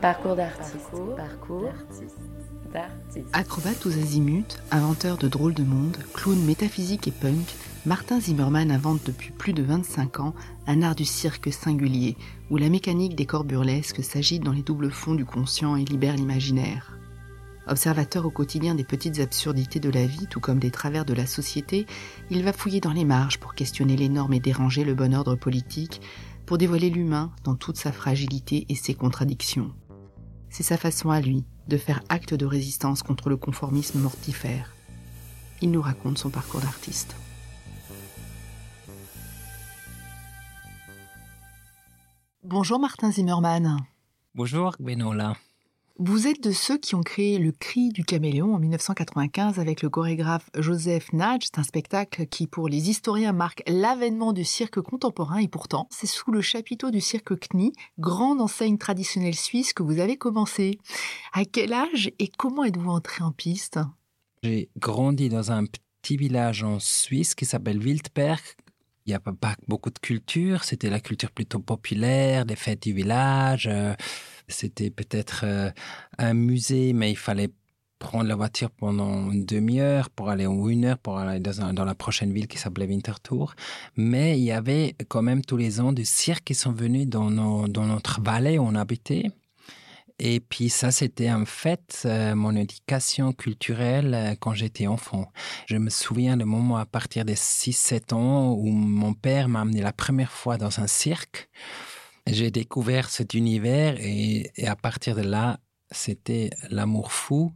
Parcours d'artiste. Parcours. Acrobate aux azimuts, inventeur de drôles de monde, clown métaphysique et punk, Martin Zimmerman invente depuis plus de 25 ans un art du cirque singulier, où la mécanique des corps burlesques s'agite dans les doubles fonds du conscient et libère l'imaginaire. Observateur au quotidien des petites absurdités de la vie, tout comme des travers de la société, il va fouiller dans les marges pour questionner les normes et déranger le bon ordre politique, pour dévoiler l'humain dans toute sa fragilité et ses contradictions. C'est sa façon à lui de faire acte de résistance contre le conformisme mortifère. Il nous raconte son parcours d'artiste. Bonjour Martin Zimmerman. Bonjour Benola. Vous êtes de ceux qui ont créé le Cri du caméléon en 1995 avec le chorégraphe Joseph Nage. C'est un spectacle qui, pour les historiens, marque l'avènement du cirque contemporain et pourtant, c'est sous le chapiteau du cirque CNI, grande enseigne traditionnelle suisse, que vous avez commencé. À quel âge et comment êtes-vous entré en piste? J'ai grandi dans un petit village en Suisse qui s'appelle Wildberg. Il n'y a pas beaucoup de culture, c'était la culture plutôt populaire, des fêtes du village. C'était peut-être euh, un musée, mais il fallait prendre la voiture pendant une demi-heure pour aller ou une heure pour aller dans, dans la prochaine ville qui s'appelait Winterthur. Mais il y avait quand même tous les ans du cirque qui sont venus dans, dans notre vallée où on habitait. Et puis ça, c'était en fait euh, mon éducation culturelle euh, quand j'étais enfant. Je me souviens de moment à partir des 6-7 ans où mon père m'a amené la première fois dans un cirque j'ai découvert cet univers et, et, à partir de là, c'était l'amour fou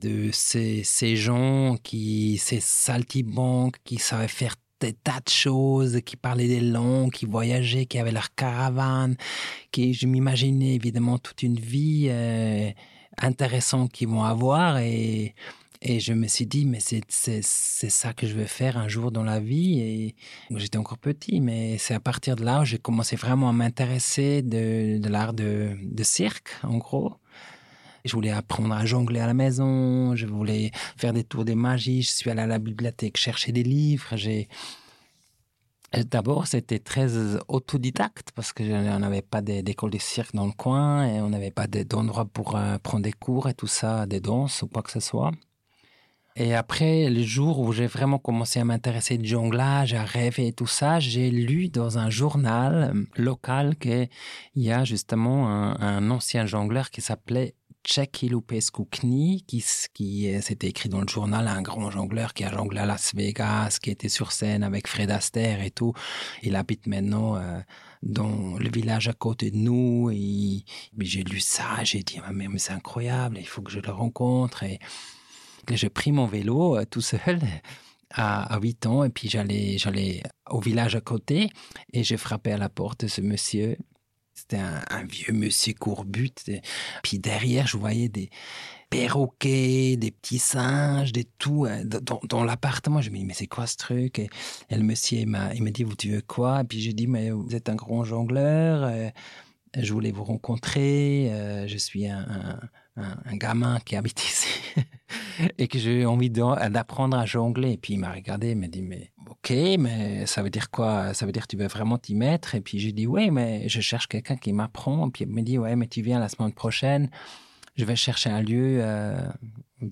de ces, ces gens qui, ces saltimbanques, qui savaient faire des tas de choses, qui parlaient des langues, qui voyageaient, qui avaient leur caravane, qui, je m'imaginais évidemment toute une vie euh, intéressante qu'ils vont avoir et, et je me suis dit, mais c'est, ça que je veux faire un jour dans la vie. Et j'étais encore petit, mais c'est à partir de là où j'ai commencé vraiment à m'intéresser de, de l'art de, de cirque, en gros. Je voulais apprendre à jongler à la maison, je voulais faire des tours de magie, je suis allé à la bibliothèque chercher des livres, j'ai... D'abord, c'était très autodidacte parce que on n'avait pas d'école de cirque dans le coin et on n'avait pas d'endroit pour euh, prendre des cours et tout ça, des danses ou quoi que ce soit. Et après, le jour où j'ai vraiment commencé à m'intéresser de jonglage, à rêver et tout ça, j'ai lu dans un journal local qu'il y a justement un, ancien jongleur qui s'appelait Czeki Lupescu Kni, qui, qui c'était écrit dans le journal, un grand jongleur qui a jonglé à Las Vegas, qui était sur scène avec Fred Astaire et tout. Il habite maintenant euh, dans le village à côté de nous. Et j'ai lu ça, j'ai dit, mais, mais c'est incroyable, il faut que je le rencontre. J'ai pris mon vélo euh, tout seul à, à 8 ans et puis j'allais, j'allais au village à côté et j'ai frappé à la porte de ce monsieur. C'était un, vieux monsieur courbut. Puis derrière, je voyais des perroquets, des petits singes, des tout euh, dans, l'appartement. Je me dis mais c'est quoi ce truc? Et, le monsieur il m'a, m'a dit vous tu veux quoi? Et puis j'ai dit mais vous êtes un grand jongleur. Euh, je voulais vous rencontrer. je suis un un, gamin qui habite ici et que j'ai envie d'apprendre à jongler. Et puis il m'a regardé, il m'a dit mais ok, mais ça veut dire quoi? Ça veut dire que tu veux vraiment t'y mettre? Et puis j'ai dit oui, mais je cherche quelqu'un qui m'apprend. Puis il me dit ouais, mais tu viens la semaine prochaine. Je vais chercher un lieu euh,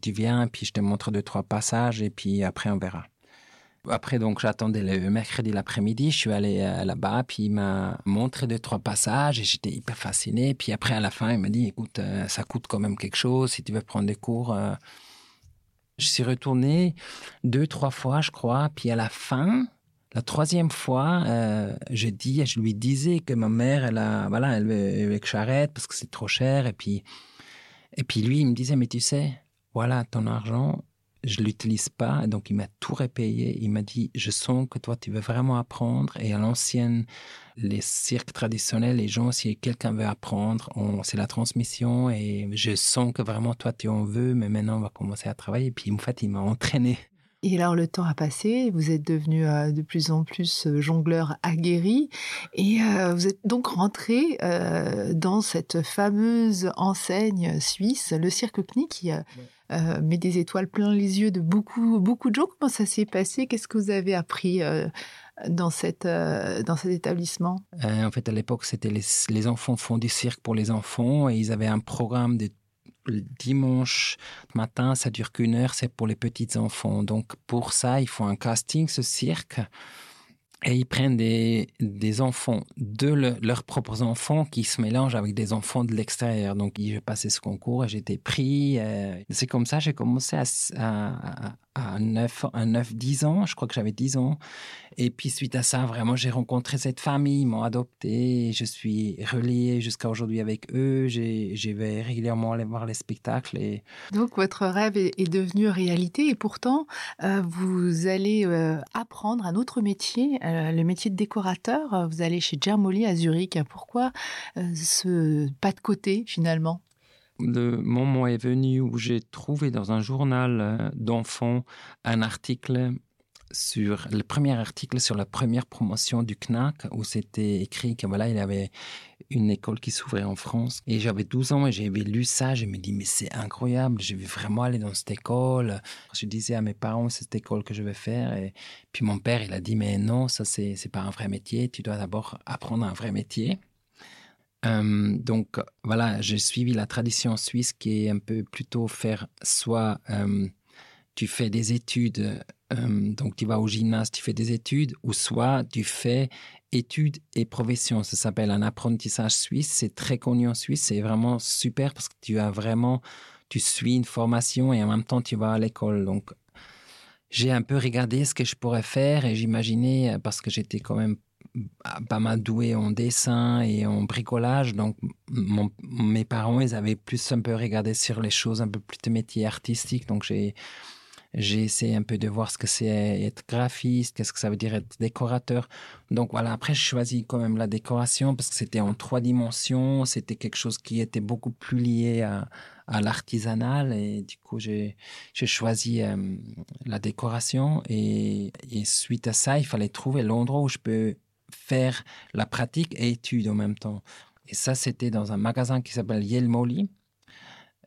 tu viens, puis je te montre deux trois passages, et puis après on verra. Après, donc, j'attendais le mercredi l'après-midi. Je suis allé euh, là-bas, puis il m'a montré deux, trois passages et j'étais hyper fasciné. Puis après, à la fin, il m'a dit, écoute, euh, ça coûte quand même quelque chose si tu veux prendre des cours. Euh. Je suis retourné deux, trois fois, je crois. Puis à la fin, la troisième fois, je dis, je lui disais que ma mère, elle a, voilà, elle veut que j'arrête parce que c'est trop cher. Et puis, et puis lui, il me disait, mais tu sais, voilà ton argent, je l'utilise pas, donc il m'a tout répayé. Il m'a dit, je sens que toi, tu veux vraiment apprendre. Et à l'ancienne, les cirques traditionnels, les gens, si quelqu'un veut apprendre, c'est la transmission. Et je sens que vraiment, toi, tu en veux, mais maintenant, on va commencer à travailler. Et puis, en fait, il m'a entraîné. Et alors le temps a passé, vous êtes devenu euh, de plus en plus euh, jongleur aguerri. Et euh, vous êtes donc rentré dans cette fameuse enseigne suisse, le Cirque Knie, qui met des étoiles plein les yeux de beaucoup, beaucoup de gens. Comment ça s'est passé? Qu'est-ce que vous avez appris dans, cette, dans cet établissement? En fait, à l'époque, c'était les, les enfants font du cirque pour les enfants et ils avaient un programme de dimanche matin, ça dure qu'une heure, c'est pour les petits enfants. Donc pour ça, il faut un casting, ce cirque. Et ils prennent des, des enfants de leurs propres enfants qui se mélangent avec des enfants de l'extérieur. Donc, j'ai passé ce concours et été pris. Euh, c'est comme ça j'ai commencé à, à 9, à 9, 10 ans. Je crois que j'avais 10 ans. Et puis, suite à ça, vraiment, j'ai rencontré cette famille, ils m'ont adopté. Je suis relié jusqu'à aujourd'hui avec eux. Je vais régulièrement aller voir les spectacles. Et... Donc, votre rêve est, devenu réalité. Et pourtant, euh, vous allez euh, apprendre un autre métier, euh, le métier de décorateur. Vous allez chez Germoli à Zurich. Pourquoi ce pas de côté, finalement? Le moment est venu où j'ai trouvé dans un journal euh, d'enfants un article sur le premier article sur la première promotion du CNAC où c'était écrit que voilà il y avait une école qui s'ouvrait en France. Et j'avais 12 ans et j'avais lu ça je me dis mais c'est incroyable je vais vraiment aller dans cette école. Je disais à mes parents c'est cette école que je vais faire. Et puis mon père il a dit mais non ça c'est c'est pas un vrai métier. Tu dois d'abord apprendre un vrai métier euh, donc voilà, j'ai suivi la tradition suisse qui est un peu plutôt faire soit euh, tu fais des études, euh, donc tu vas au gymnase, tu fais des études, ou soit tu fais études et profession. Ça s'appelle un apprentissage suisse. C'est très connu en Suisse. C'est vraiment super parce que tu as vraiment, tu suis une formation et en même temps tu vas à l'école. Donc j'ai un peu regardé ce que je pourrais faire et j'imaginais, parce que j'étais quand même pas mal doué en dessin et en bricolage. Donc, mes parents, ils avaient plus un peu regardé sur les choses un peu plus de métier artistique. Donc, j'ai, j'ai essayé un peu de voir ce que c'est être graphiste, qu'est-ce que ça veut dire être décorateur. Donc voilà, après j'ai choisi quand même la décoration parce que c'était en trois dimensions, c'était quelque chose qui était beaucoup plus lié à, à l'artisanal et du coup j'ai, j'ai choisi euh, la décoration et, et suite à ça, il fallait trouver l'endroit où je peux faire la pratique et étude en même temps. Et ça, c'était dans un magasin qui s'appelle Yelmoli,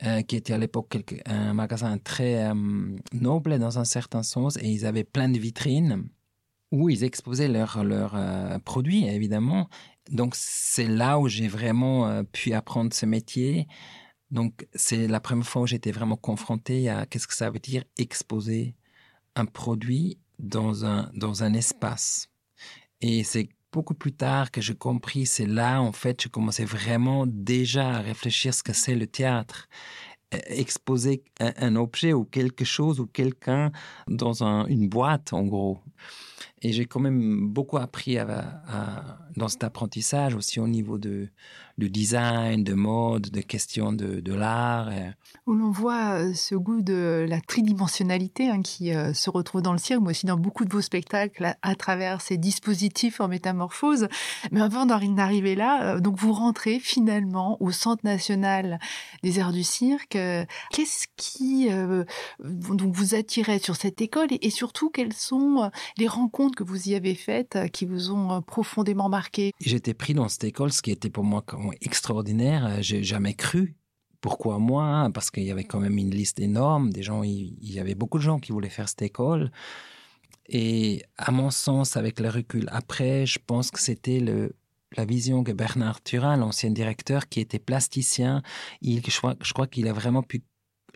euh, qui était à l'époque un magasin très euh, noble dans un certain sens, et ils avaient plein de vitrines où ils exposaient leurs leur, euh, produits, évidemment. Donc, c'est là où j'ai vraiment pu apprendre ce métier. Donc, c'est la première fois où j'étais vraiment confronté à qu'est-ce que ça veut dire exposer un produit dans un, dans un espace. Et c'est beaucoup plus tard que j'ai compris, c'est là, en fait, je commençais vraiment déjà à réfléchir ce que c'est le théâtre. E, exposer un, objet ou quelque chose ou quelqu'un dans une boîte, en gros. Et j'ai quand même beaucoup appris dans cet apprentissage aussi au niveau de, du design, de mode, de questions de, de l'art. Où l'on voit euh, ce goût de la tridimensionnalité hein, qui euh, se retrouve dans le cirque, mais aussi dans beaucoup de vos spectacles à, travers ces dispositifs en métamorphose. Mais avant d'en arriver là, euh, donc vous rentrez finalement au Centre national des arts du cirque. Qu'est-ce qui donc vous attirait sur cette école et, et surtout quelles sont les rencontres que vous y avez faites qui vous ont profondément marqué? J'étais pris dans cette école, ce qui était pour moi extraordinaire. Euh, j'ai jamais cru. Pourquoi moi? Parce qu'il y avait quand même une liste énorme. Des gens, il y avait beaucoup de gens qui voulaient faire cette école. Et à mon sens, avec le recul après, je pense que c'était le, la vision que Bernard Turin, l'ancien directeur, qui était plasticien, il, je crois, je crois qu'il a vraiment pu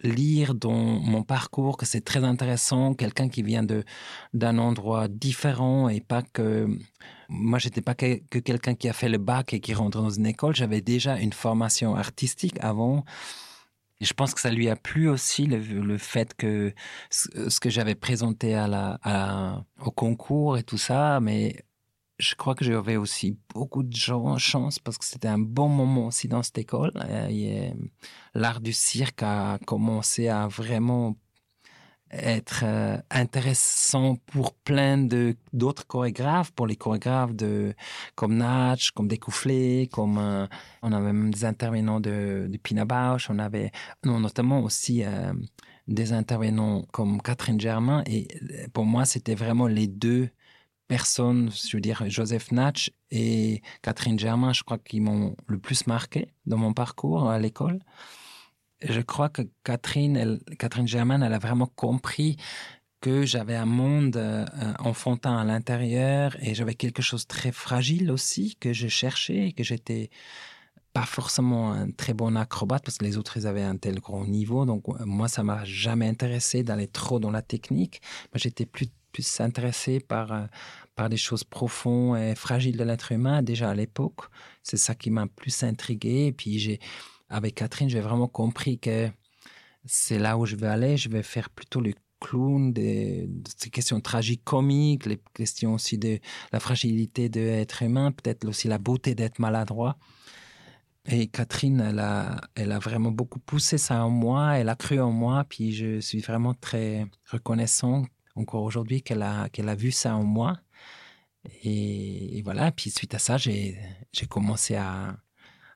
lire dans mon parcours que c'est très intéressant, quelqu'un qui vient de d'un endroit différent et pas que moi j'étais pas que, quelqu'un qui a fait le bac et qui rentre dans une école, j'avais déjà une formation artistique avant. Je pense que ça lui a plu aussi le, le fait que ce, que j'avais présenté à la, au concours et tout ça, mais je crois que j'avais aussi beaucoup de chance parce que c'était un bon moment aussi dans cette école. L'art du cirque a commencé à vraiment être euh, intéressant pour plein de d'autres chorégraphes, pour les chorégraphes de comme Natch, comme Découfflé, comme euh, on avait même des intervenants de, de Pina Bausch, on avait notamment aussi euh, des intervenants comme Catherine Germain et pour moi c'était vraiment les deux personnes, je veux dire Joseph Natch et Catherine Germain, je crois qu'ils m'ont le plus marqué dans mon parcours à l'école je crois que Catherine, elle, Catherine Germain, elle a vraiment compris que j'avais un monde euh, enfantin à l'intérieur et j'avais quelque chose de très fragile aussi que je cherchais et que j'étais pas forcément un très bon acrobate parce que les autres ils avaient un tel grand niveau. Donc moi ça m'a jamais intéressé d'aller trop dans la technique j'étais plus plus intéressé par euh, par des choses profondes et fragiles de l'être humain déjà à l'époque. C'est ça qui m'a plus intrigué. Et puis j'ai avec Catherine, j'ai vraiment compris que c'est là où je vais aller. Je vais faire plutôt le clown des, des questions tragiques, comiques, les questions aussi de la fragilité de humain, peut-être aussi la beauté d'être maladroit. Et Catherine, elle a, elle a vraiment beaucoup poussé ça en moi, elle a cru en moi, puis je suis vraiment très reconnaissant encore aujourd'hui qu'elle a, qu'elle a vu ça en moi. Et, et voilà, puis suite à ça, j'ai commencé à,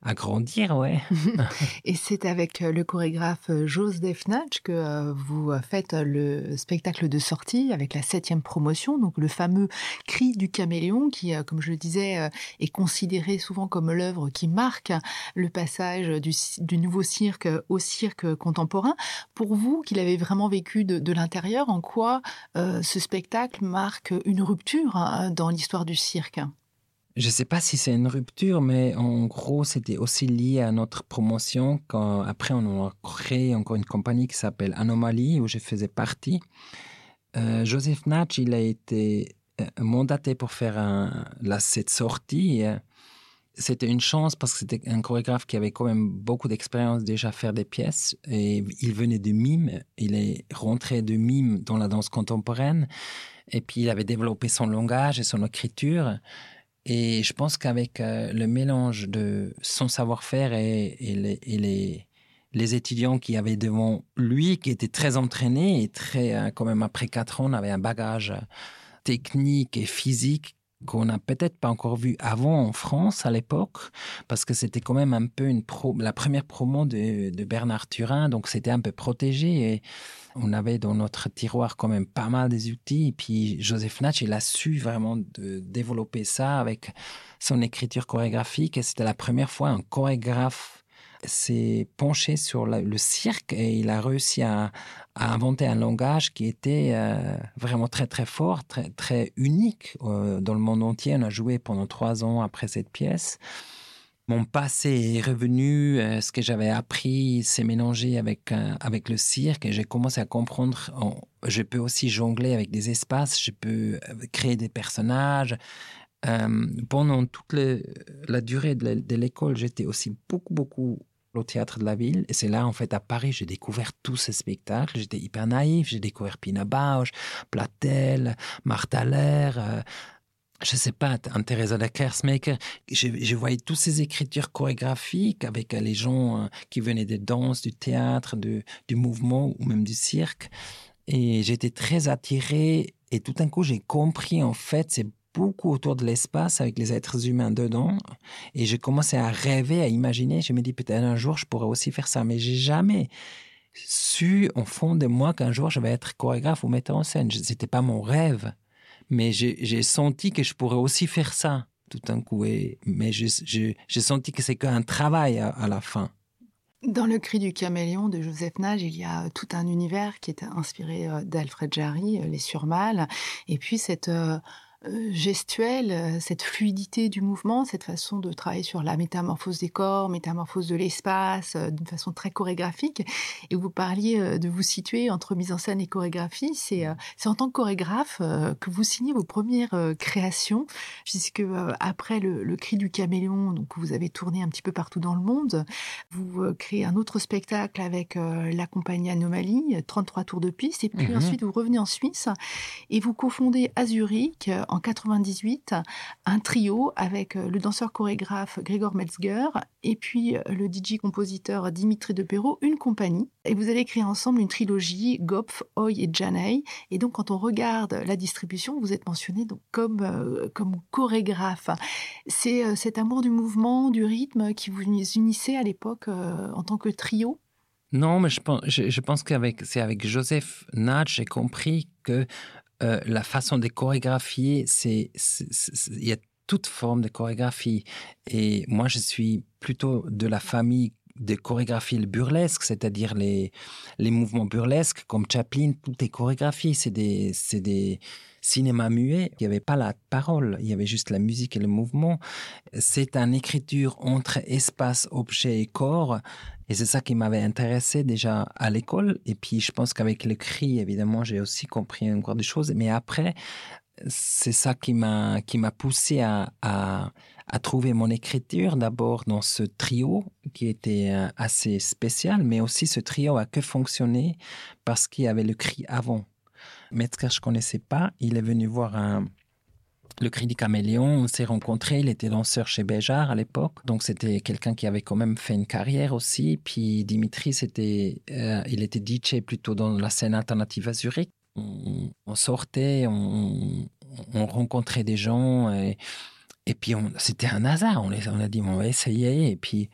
à grandir, ouais. et c'est avec euh, le chorégraphe euh, Joseph Natch que euh, vous faites le spectacle de sortie avec la septième promotion, donc le fameux Cri du caméléon, qui, comme je le disais, est considéré souvent comme l'œuvre qui marque le passage du, du, nouveau cirque au cirque contemporain. Pour vous, qui l'avez vraiment vécu de, de l'intérieur, en quoi euh, ce spectacle marque une rupture hein, dans l'histoire du cirque? Je ne sais pas si c'est une rupture, mais en gros, c'était aussi lié à notre promotion. Quand, après, on a créé encore une compagnie qui s'appelle Anomalie, où je faisais partie. Euh, Joseph Natch, il a été euh, mandaté pour faire un, cette sortie. C'était une chance parce que c'était un chorégraphe qui avait quand même beaucoup d'expérience déjà à faire des pièces. Et il venait de mime. Il est rentré de mime dans la danse contemporaine. Et puis, il avait développé son langage et son écriture. Et je pense qu'avec euh, le mélange de son savoir-faire et, les, les, étudiants qui avaient devant lui, qui étaient très entraînés et très, euh, quand même après quatre ans, on avait un bagage technique et physique qu'on n'a peut-être pas encore vu avant en France à l'époque, parce que c'était quand même un peu une la première promo de, de Bernard Turin, donc c'était un peu protégé et on avait dans notre tiroir quand même pas mal des outils. Et puis Joseph Natch, il a su vraiment de développer ça avec son écriture chorégraphique et c'était la première fois un chorégraphe s'est penché sur le cirque et il a réussi à, inventer un langage qui était euh, vraiment très très fort, très, très unique euh, dans le monde entier. On a joué pendant trois ans après cette pièce. Mon passé est revenu, euh, ce que j'avais appris s'est mélangé avec, avec le cirque et j'ai commencé à comprendre, je peux aussi jongler avec des espaces, je peux créer des personnages, pendant toute la durée de l'école, j'étais aussi beaucoup, beaucoup au théâtre de la ville. Et c'est là, en fait, à Paris, j'ai découvert tous ces spectacles. J'étais hyper naïf. J'ai découvert Pina Bausch, Platel, Martha Lair, euh, je sais pas, Teresa de Kersmaker. Je, je voyais toutes ces écritures chorégraphiques avec les gens euh, qui venaient des danses, du théâtre, de, du mouvement ou même du cirque. Et j'étais très attiré. Et tout d'un coup, j'ai compris, en fait, c'est beaucoup autour de l'espace avec les êtres humains dedans. Et j'ai commencé à rêver, à imaginer. Je me dis peut-être un jour je pourrais aussi faire ça, mais j'ai jamais su au fond de moi qu'un jour je vais être chorégraphe ou metteur en scène. C'était pas mon rêve, mais j'ai senti que je pourrais aussi faire ça tout d'un coup. Et, mais j'ai senti que c'est qu'un travail à, à la fin. Dans le cri du caméléon de Joseph Nage, il y a tout un univers qui est inspiré euh, d'Alfred Jarry, euh, les surmâles, et puis cette euh, gestuelle, euh, cette fluidité du mouvement, cette façon de travailler sur la métamorphose des corps, métamorphose de l'espace, euh, d'une façon très chorégraphique. Et vous parliez de vous situer entre mise en scène et chorégraphie. C'est en tant que chorégraphe que vous signez vos premières créations, puisque après le, le cri du caméléon, donc vous avez tourné un petit peu partout dans le monde, vous créez un autre spectacle avec la compagnie Anomalie, 33 tours de piste, et puis mmh. ensuite vous revenez en Suisse et vous cofondez à Zurich en en 98 un trio avec le danseur chorégraphe Grégor Metzger et puis le DJ-compositeur Dimitri de Perrault, une compagnie. Et vous avez créé ensemble une trilogie, Gopf, Oi et Janey. Et donc, quand on regarde la distribution, vous êtes mentionné donc comme, comme chorégraphe. C'est cet amour du mouvement, du rythme qui vous unissait à l'époque en tant que trio? Non, mais je pense, je, c'est avec Joseph Natch, j'ai compris que euh, la façon de chorégraphier, c'est il y a toute forme de chorégraphie. Et moi, je suis plutôt de la famille de chorégraphie burlesque, c'est-à-dire les, les mouvements burlesques comme Chaplin, tout est chorégraphie, c'est des, c'est des cinémas muets, il n'y avait pas la parole, il y avait juste la musique et le mouvement. C'est une écriture entre espace, objet et corps et c'est ça qui m'avait intéressé déjà à l'école. Et puis, je pense qu'avec le cri, évidemment, j'ai aussi compris encore des choses. Mais après, c'est ça qui m'a, qui m'a poussé à, à, trouver mon écriture d'abord dans ce trio qui était euh, assez spécial, mais aussi ce trio a que fonctionné parce qu'il y avait le cri avant. Metzger, je connaissais pas. Il est venu voir un, le Crédit Caméléon, on s'est rencontrés, il était danseur chez Béjar à l'époque, donc c'était quelqu'un qui avait quand même fait une carrière aussi. Puis Dimitri, c'était, euh, il était DJ plutôt dans la scène alternative à Zurich. On, sortait, on, rencontrait des gens et, et puis c'était un hasard. On, les, on a dit on va essayer et puis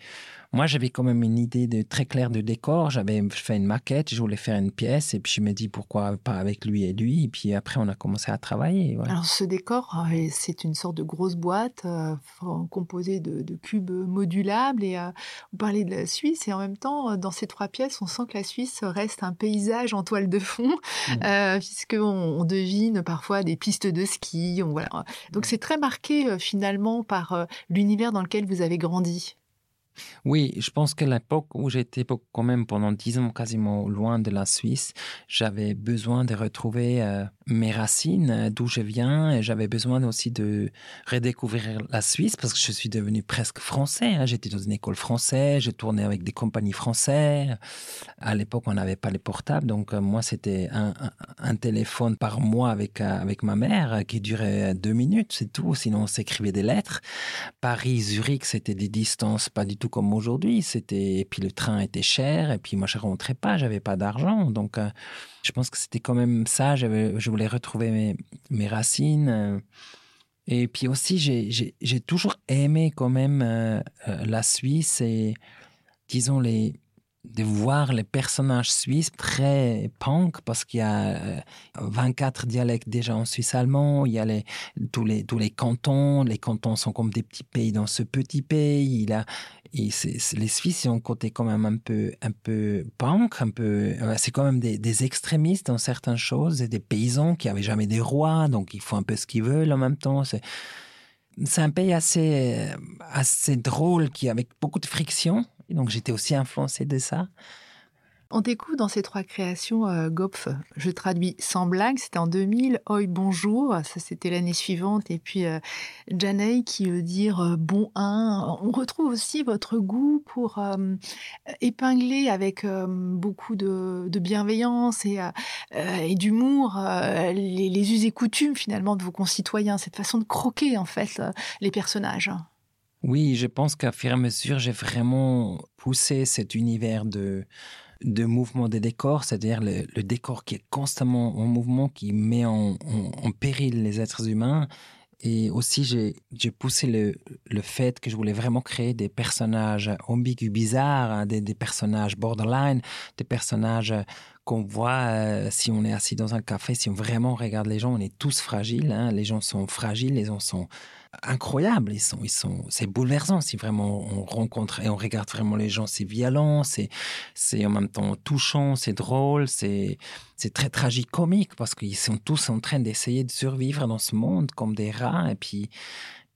moi, j'avais quand même une idée de, très claire de décor. J'avais fait une maquette, je voulais faire une pièce, et puis je me dis pourquoi pas avec lui et lui. Et puis après, on a commencé à travailler. Alors, ce décor, euh, c'est une sorte de grosse boîte euh, composée de, cubes modulables. Et euh, vous parlez de la Suisse, et en même temps, dans ces trois pièces, on sent que la Suisse reste un paysage en toile de fond, mmh. puisqu'on on devine parfois des pistes de ski. voilà. Donc, c'est très marqué finalement par l'univers dans lequel vous avez grandi. Oui, je pense que l'époque où j'étais quand même pendant dix ans quasiment loin de la Suisse, j'avais besoin de retrouver euh, mes racines, euh, d'où je viens, et j'avais besoin aussi de redécouvrir la Suisse parce que je suis devenu presque français. Hein. J'étais dans une école française, je tournais avec des compagnies françaises. À l'époque, on n'avait pas les portables, donc euh, moi, c'était un, téléphone par mois avec, avec ma mère qui durait deux minutes, c'est tout. Sinon, on s'écrivait des lettres. Paris, Zurich, c'était des distances pas du tout comme aujourd'hui. C'était et puis le train était cher et puis moi je rentrais pas, j'avais pas d'argent. Donc euh, je pense que c'était quand même ça. Je voulais retrouver mes, racines. Euh. et puis aussi j'ai toujours aimé quand même euh, la Suisse et disons les de voir les personnages suisses très punk parce qu'il y a 24 dialectes déjà en suisse allemand, il y a les, tous, les, tous les cantons, les cantons sont comme des petits pays dans ce petit pays, il a, et les Suisses ont un côté quand même un peu, un peu punk, un peu, c'est quand même des, extrémistes dans certaines choses, et des paysans qui avaient jamais des rois, donc ils font un peu ce qu'ils veulent en même temps. C'est, un pays assez, assez drôle, qui avec beaucoup de friction. Donc j'étais aussi influencé de ça. On découvre dans ces trois créations euh, Gopf, je traduis sans blague, c'était en 2000, Oi bonjour, ça c'était l'année suivante, et puis euh, qui veut dire euh, bon un. On retrouve aussi votre goût pour euh, épingler avec beaucoup de, bienveillance et, et d'humour les, les us et coutumes finalement de vos concitoyens, cette façon de croquer en fait les personnages. Oui, je pense qu'à fur et mesure, j'ai vraiment poussé cet univers de, de mouvement des décors, c'est-à-dire le, décor qui est constamment en mouvement, qui met en, péril les êtres humains. Et aussi, j'ai poussé le, le, fait que je voulais vraiment créer des personnages ambigus, bizarres, hein, des, des personnages borderline, des personnages qu'on voit euh, si on est assis dans un café, si on vraiment regarde les gens, on est tous fragiles. Hein. les gens sont fragiles, les gens sont incroyables. Ils sont, ils sont, c'est bouleversant si vraiment on rencontre et on regarde vraiment les gens. C'est violent, c'est, c'est en même temps touchant, c'est drôle, c'est, très tragique comique parce qu'ils sont tous en train d'essayer de survivre dans ce monde comme des rats. Et puis,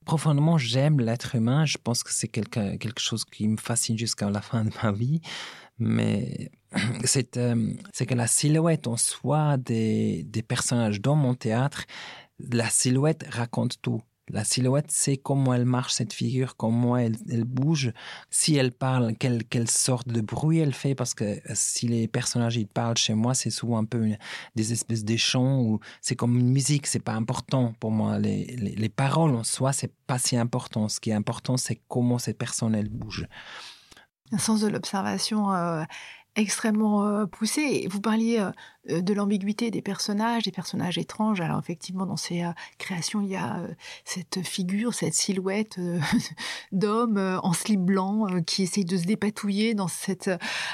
profondément, j'aime l'être humain. Je pense que c'est quelque, quelque chose qui me fascine jusqu'à la fin de ma vie. Mais c'est, euh, c'est que la silhouette en soi des, des personnages dans mon théâtre, la silhouette raconte tout La silhouette, c'est comment elle marche, cette figure, comment elle, bouge. Si elle parle, quelle, quelle, sorte de bruit elle fait. Parce que euh, si les personnages ils parlent chez moi, c'est souvent un peu des espèces de chants ou c'est comme une musique. C'est pas important pour moi. Les, les, paroles en soi, c'est pas si important. Ce qui est important, c'est comment cette personne elle bouge. Un sens de l'observation euh, extrêmement euh, poussé. Vous parliez de l'ambiguïté des personnages, des personnages étranges. Alors effectivement, dans ces euh, créations, il y a cette figure, cette silhouette d'homme en slip blanc qui essaye de se dépatouiller dans cet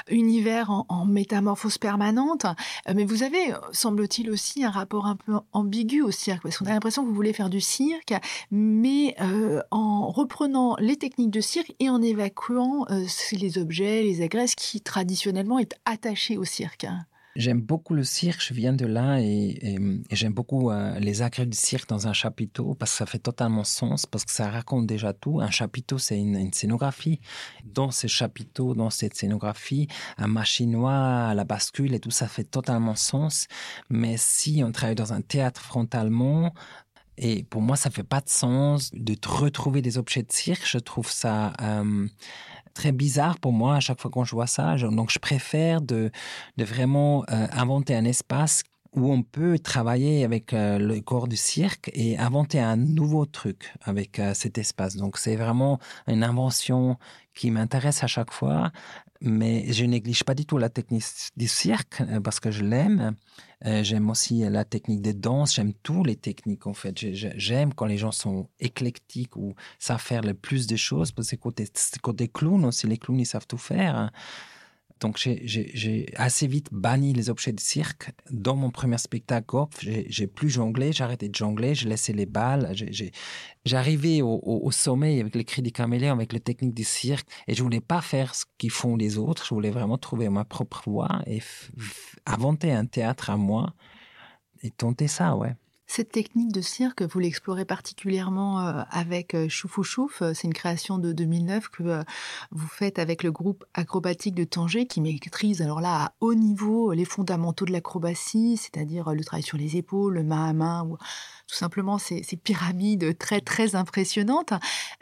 univers en, métamorphose permanente. mais vous avez, semble-t-il aussi, un rapport un peu ambigu au cirque, parce qu'on a l'impression que vous voulez faire du cirque, mais en reprenant les techniques de cirque et en évacuant les objets, les agresses qui traditionnellement est attaché au cirque. J'aime beaucoup le cirque, je viens de là et, j'aime beaucoup euh, les agrès du cirque dans un chapiteau parce que ça fait totalement sens, parce que ça raconte déjà tout. Un chapiteau, c'est une, scénographie. Dans ce chapiteau, dans cette scénographie, un machinois, la bascule et tout ça fait totalement sens. Mais si on travaille dans un théâtre frontalement, et pour moi, ça fait pas de sens de retrouver des objets de cirque. Je trouve ça euh, très bizarre pour moi à chaque fois quand je vois ça. donc, je préfère de, de vraiment euh, inventer un espace où on peut travailler avec euh, le corps du cirque et inventer un nouveau truc avec euh, cet espace. Donc c'est vraiment une invention qui m'intéresse à chaque fois, mais je néglige pas du tout la technique du cirque parce que je l'aime. Euh, j'aime aussi la technique des danses, j'aime toutes les techniques en fait. J'aime quand les gens sont éclectiques ou savent faire le plus de choses, parce que côté, côté clown aussi, les clowns ils savent tout faire. Donc j'ai assez vite banni les objets de cirque. Dans mon premier spectacle, j'ai plus jonglé, j'ai arrêté de jongler, j'ai laissé les balles. J'arrivais au, au, sommet avec les cris du caméléon, avec les techniques du cirque, et je voulais pas faire ce qu'ils font les autres. Je voulais vraiment trouver ma propre voie et inventer un théâtre à moi et tenter ça, ouais. Cette technique de cirque, vous l'explorez particulièrement euh, avec euh, Choufou Chouf. C'est une création de 2009 que euh, vous faites avec le groupe acrobatique de Tanger qui maîtrise alors là à haut niveau les fondamentaux de l'acrobatie, c'est-à-dire le travail sur les épaules, le main à main ou tout simplement ces, pyramides très très impressionnantes.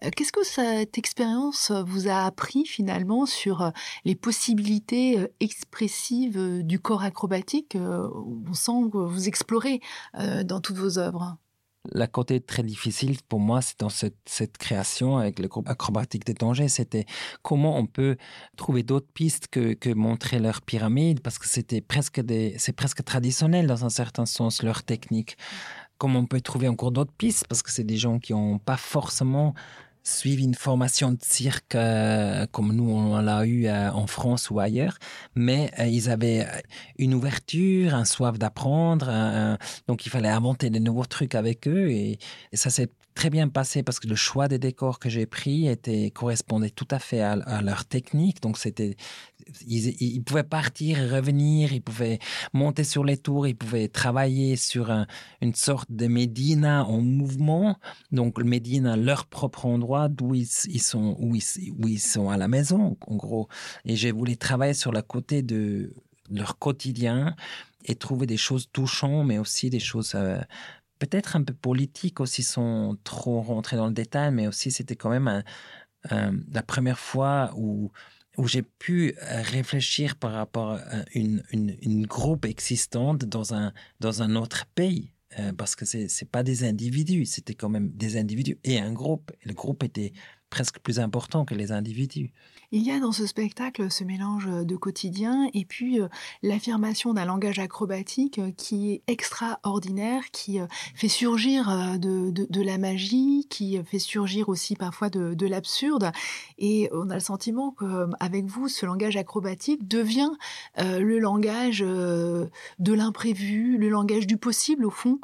Euh, qu'est-ce que cette expérience vous a appris finalement sur euh, les possibilités euh, expressives du corps acrobatique On sent que vous explorez dans toutes vos œuvres? La côté très difficile pour moi, c'est dans cette, création avec le groupe acrobatique de Tanger, c'était comment on peut trouver d'autres pistes que, montrer leur pyramide, parce que c'était presque des, c'est presque traditionnel dans un certain sens leur technique comment on peut trouver encore d'autres pistes parce que c'est des gens qui n'ont pas forcément suivi une formation de cirque euh, comme nous on l'a eu euh, en France ou ailleurs, mais euh, ils avaient une ouverture, un soif d'apprendre, donc il fallait inventer de nouveaux trucs avec eux. Et, et ça s'est très bien passé parce que le choix des décors que j'ai pris était correspondait tout à fait à, leur technique. Donc c'était, ils, pouvaient partir, revenir, ils pouvaient monter sur les tours, ils pouvaient travailler sur une sorte de médina en mouvement. Donc le médina, leur propre endroit d'où ils, sont, où ils, sont à la maison, en gros. Et j'ai voulu travailler sur le côté de leur quotidien et trouver des choses touchantes, mais aussi des choses euh, peut-être un peu politique aussi, sans trop rentrer dans le détail, mais aussi c'était quand même la première fois où, j'ai pu euh, réfléchir par rapport à une, une, groupe existante dans un, dans un autre pays. Euh, parce que c'est n'est pas des individus, c'était quand même des individus et un groupe. Le groupe était presque plus important que les individus. Il y a dans ce spectacle ce mélange de quotidien et puis euh, l'affirmation d'un langage acrobatique euh, qui est extraordinaire, qui euh, fait surgir de, de, la magie, qui fait surgir aussi parfois de, de l'absurde. Et on a le sentiment qu'avec vous, ce langage acrobatique devient le langage de l'imprévu, le langage du possible au fond,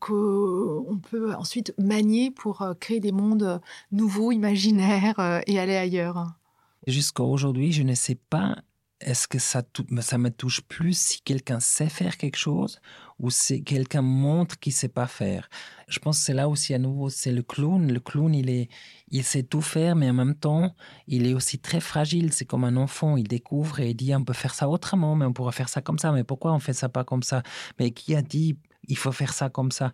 qu'on peut ensuite manier pour créer des mondes nouveaux, imaginaire euh, et aller ailleurs Jusqu'à aujourd'hui, je ne sais pas est-ce que ça, me touche plus si quelqu'un sait faire quelque chose ou si quelqu'un montre qu'il sait pas faire. Je pense que c'est là aussi à nouveau, c'est le clown. Le clown, il est, il sait tout faire, mais en même temps, il est aussi très fragile. C'est comme un enfant, il découvre et il dit on peut faire ça autrement, mais on pourrait faire ça comme ça. Mais pourquoi on fait ça pas comme ça? Mais qui a dit il faut faire ça comme ça?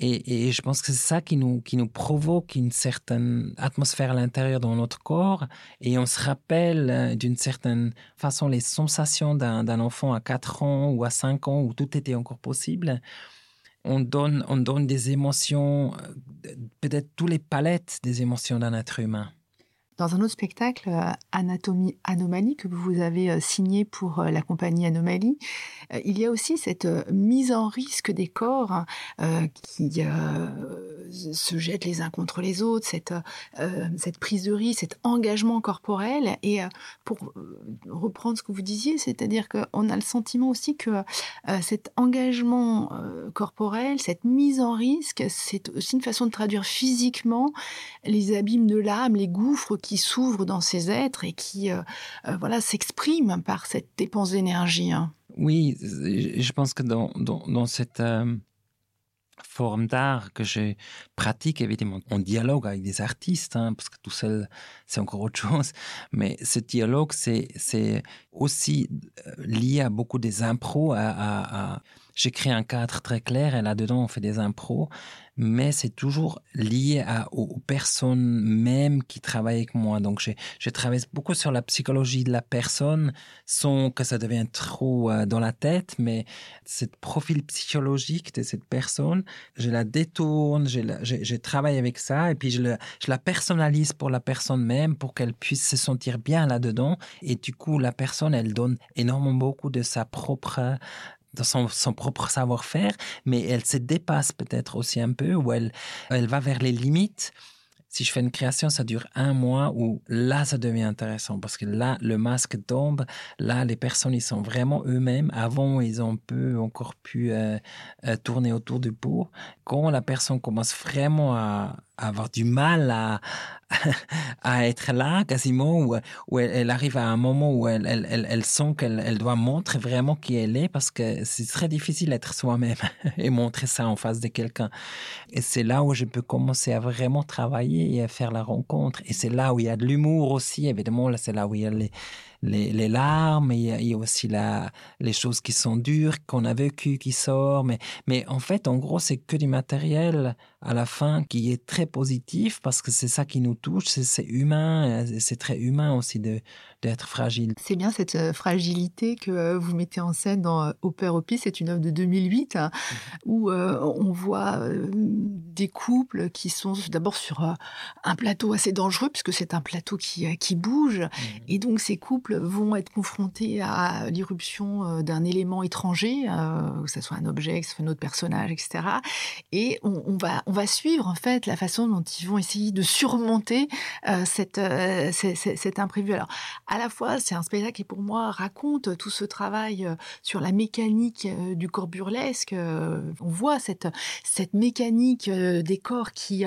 Et, je pense que c'est ça qui nous, qui nous provoque une certaine atmosphère à l'intérieur dans notre corps. Et on se rappelle euh, d'une certaine façon les sensations d'un enfant à 4 ans ou à 5 ans où tout était encore possible. On donne, on donne des émotions, euh, peut-être tous les palettes des émotions d'un être humain. Dans un autre spectacle, euh, Anatomie Anomalie, que vous avez euh, signé pour euh, la compagnie Anomalie, il y a aussi cette mise en risque des corps qui se jettent les uns contre les autres, cette, cette prise de risque, cet engagement corporel. Et pour reprendre ce que vous disiez, c'est-à-dire qu'on a le sentiment aussi que cet engagement corporel, cette mise en risque, c'est aussi une façon de traduire physiquement les abîmes de l'âme, les gouffres qui s'ouvre dans ces êtres et qui euh, euh, voilà s'exprime par cette dépense d'énergie. Hein. Oui, je pense que dans, cette euh, forme d'art que je pratique, évidemment, on dialogue avec des artistes, hein, parce que tout seul, c'est encore autre chose. Mais ce dialogue, c'est aussi lié à beaucoup des impros, à, à, à j'écris un cadre très clair et là-dedans on fait des impros mais c'est toujours lié aux, personnes même qui travaillent avec moi. Donc, je travaille beaucoup sur la psychologie de la personne sans que ça devienne trop euh, dans la tête, mais ce profil psychologique de cette personne, je la détourne, je, je, travaille avec ça et puis je, je la personnalise pour la personne même pour qu'elle puisse se sentir bien là-dedans. Et du coup, la personne, elle donne énormément beaucoup de sa propre dans son, propre savoir-faire, mais elle se dépasse peut-être aussi un peu, ou elle, elle va vers les limites. Si je fais une création, ça dure un mois où là, ça devient intéressant parce que là, le masque tombe. Là, les personnes, ils sont vraiment eux-mêmes. Avant, ils ont peu encore pu euh, euh, tourner autour du pot. Quand la personne commence vraiment à, avoir du mal à, à être là quasiment, où, où elle, arrive à un moment où elle, elle, elle, sent qu'elle elle doit montrer vraiment qui elle est, parce que c'est très difficile d'être soi-même et montrer ça en face de quelqu'un. Et c'est là où je peux commencer à vraiment travailler et à faire la rencontre. Et c'est là où il y a de l'humour aussi, évidemment, là c'est là où il y a les, les, larmes, il y, a, aussi la, les choses qui sont dures, qu'on a vécues, qui sortent. Mais, mais en fait, en gros, c'est que du matériel à la fin qui est très positif parce que c'est ça qui nous touche, c'est humain, c'est très humain aussi d'être fragile. C'est bien cette euh, fragilité que euh, vous mettez en scène dans Opera euh, Opie, c'est une œuvre de 2008 hein, mmh. où on voit des couples qui sont d'abord sur un plateau assez dangereux puisque c'est un plateau qui, qui bouge mmh. et donc ces couples vont être confrontés à l'irruption d'un élément étranger, que ce soit un objet, que ce soit un autre personnage, etc. Et on, on va on va suivre en fait la façon dont ils vont essayer de surmonter euh, euh, cet imprévu. Alors, à la fois, c'est un spectacle qui pour moi raconte tout ce travail euh, sur la mécanique du corps burlesque. on voit cette, cette mécanique des corps qui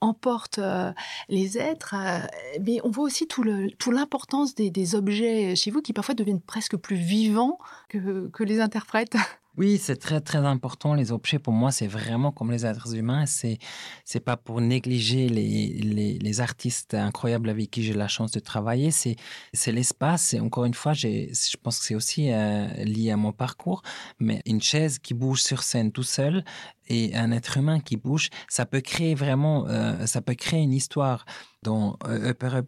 emporte les êtres, mais on voit aussi tout le, tout l'importance des, des objets chez vous qui parfois deviennent presque plus vivants que, que les interprètes. Oui, c'est très très important. Les objets, pour moi, c'est vraiment comme les êtres humains. C'est c'est pas pour négliger les, les, artistes incroyables avec qui j'ai la chance de travailler. C'est c'est l'espace. Et encore une fois, j'ai je pense que c'est aussi euh, lié à mon parcours. Mais une chaise qui bouge sur scène tout seul et un être humain qui bouge, ça peut créer vraiment, euh, ça peut créer une histoire. Dans euh, Upper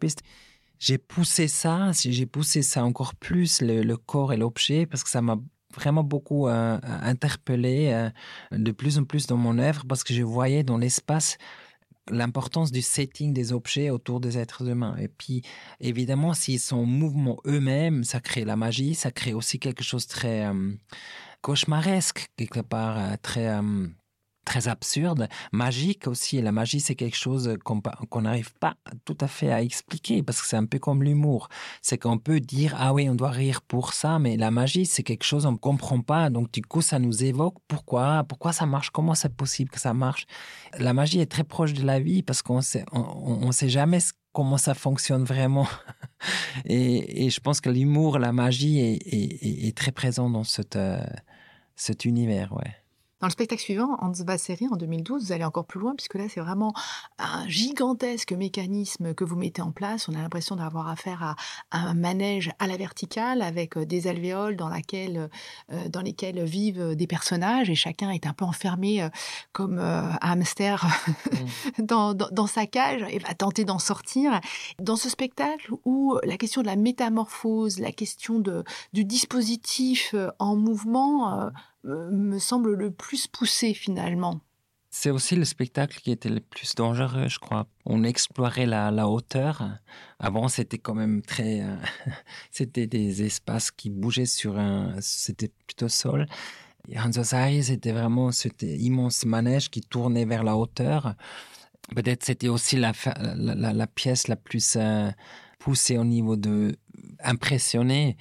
j'ai poussé ça, j'ai poussé ça encore plus, le, le corps et l'objet, parce que ça m'a vraiment beaucoup euh, interpellé euh, de plus en plus dans mon œuvre parce que je voyais dans l'espace l'importance du setting des objets autour des êtres humains. Et puis, évidemment, s'ils sont en mouvement eux-mêmes, ça crée la magie, ça crée aussi quelque chose de très euh, cauchemaresque, quelque part, très très absurde, magique aussi. La magie, c'est quelque chose qu'on n'arrive pas tout à fait à expliquer parce que c'est un peu comme l'humour. C'est qu'on peut dire, ah oui, on doit rire pour ça, mais la magie, c'est quelque chose on ne comprend pas. Donc, du coup, ça nous évoque pourquoi, pourquoi ça marche, comment c'est possible que ça marche. La magie est très proche de la vie parce qu'on sait, sait jamais comment ça fonctionne vraiment. et, je pense que l'humour, la magie est, très présent dans cette, euh, cet univers, ouais. Dans le spectacle suivant, Hans Vasseri, en 2012, vous allez encore plus loin, puisque là, c'est vraiment un gigantesque mécanisme que vous mettez en place. On a l'impression d'avoir affaire à, un manège à la verticale, avec euh, des alvéoles dans, laquelle, euh, dans lesquelles vivent des personnages, et chacun est un peu enfermé euh, comme un hamster mmh. dans, dans, sa cage, et va tenter d'en sortir. Dans ce spectacle où la question de la métamorphose, la question de, du dispositif en mouvement euh, me semble le plus poussé finalement. C'est aussi le spectacle qui était le plus dangereux, je crois. On explorait la, la hauteur. Avant, c'était quand même très. Euh, c'était des espaces qui bougeaient sur un. C'était plutôt sol. Hans c'était vraiment cet immense manège qui tournait vers la hauteur. Peut-être c'était aussi la, la, pièce la plus euh, poussée au niveau de impressionner